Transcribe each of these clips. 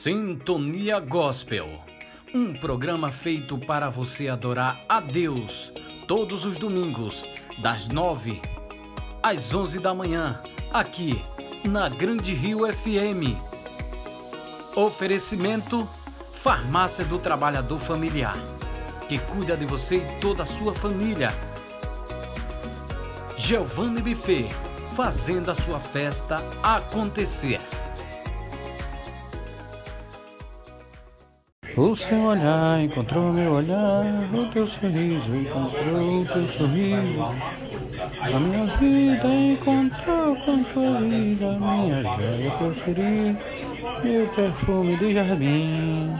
Sintonia Gospel, um programa feito para você adorar a Deus todos os domingos, das nove às onze da manhã, aqui na Grande Rio FM. Oferecimento Farmácia do Trabalhador Familiar, que cuida de você e toda a sua família. Giovanni Buffet, fazendo a sua festa acontecer. O seu olhar encontrou meu olhar, o teu sorriso encontrou o teu sorriso. A minha vida encontrou com tua vida, minha joia preferida, meu perfume de jardim.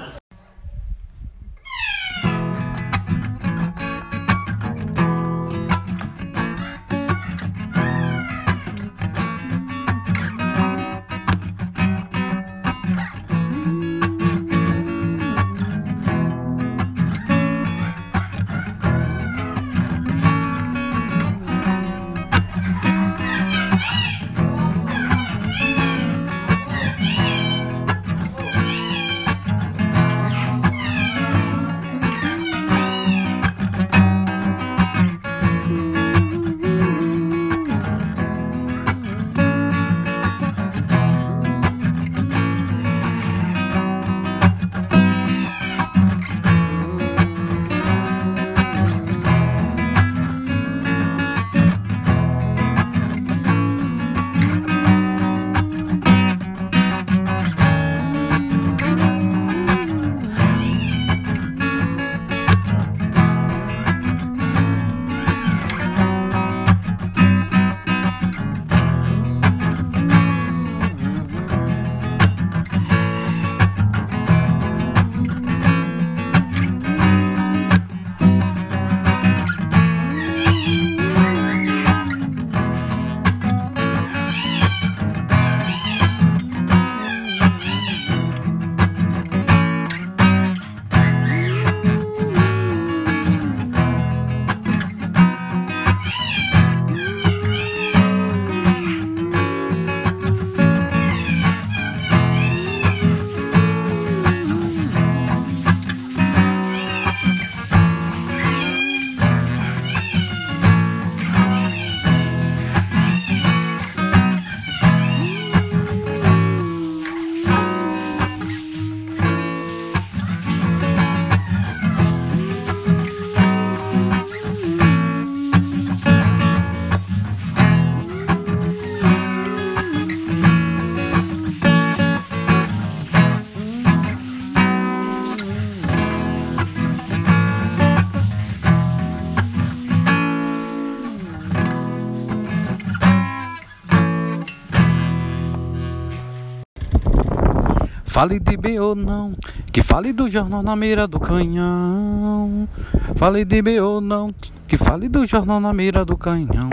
Fale de B ou não, que fale do jornal na mira do canhão. Fale de B ou não, que fale do jornal na mira do canhão.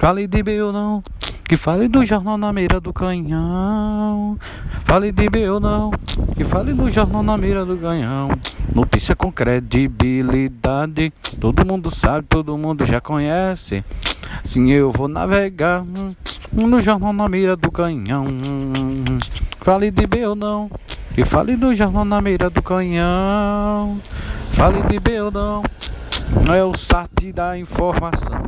Fale de B ou não, que fale do jornal na mira do canhão. Fale de B ou não, que fale do jornal na mira do canhão. Notícia com credibilidade, todo mundo sabe, todo mundo já conhece. Sim, eu vou navegar no jornal na mira do canhão. Fale de B ou não, e fale do jornal na mira do canhão. Fale de B ou não, é o site da informação.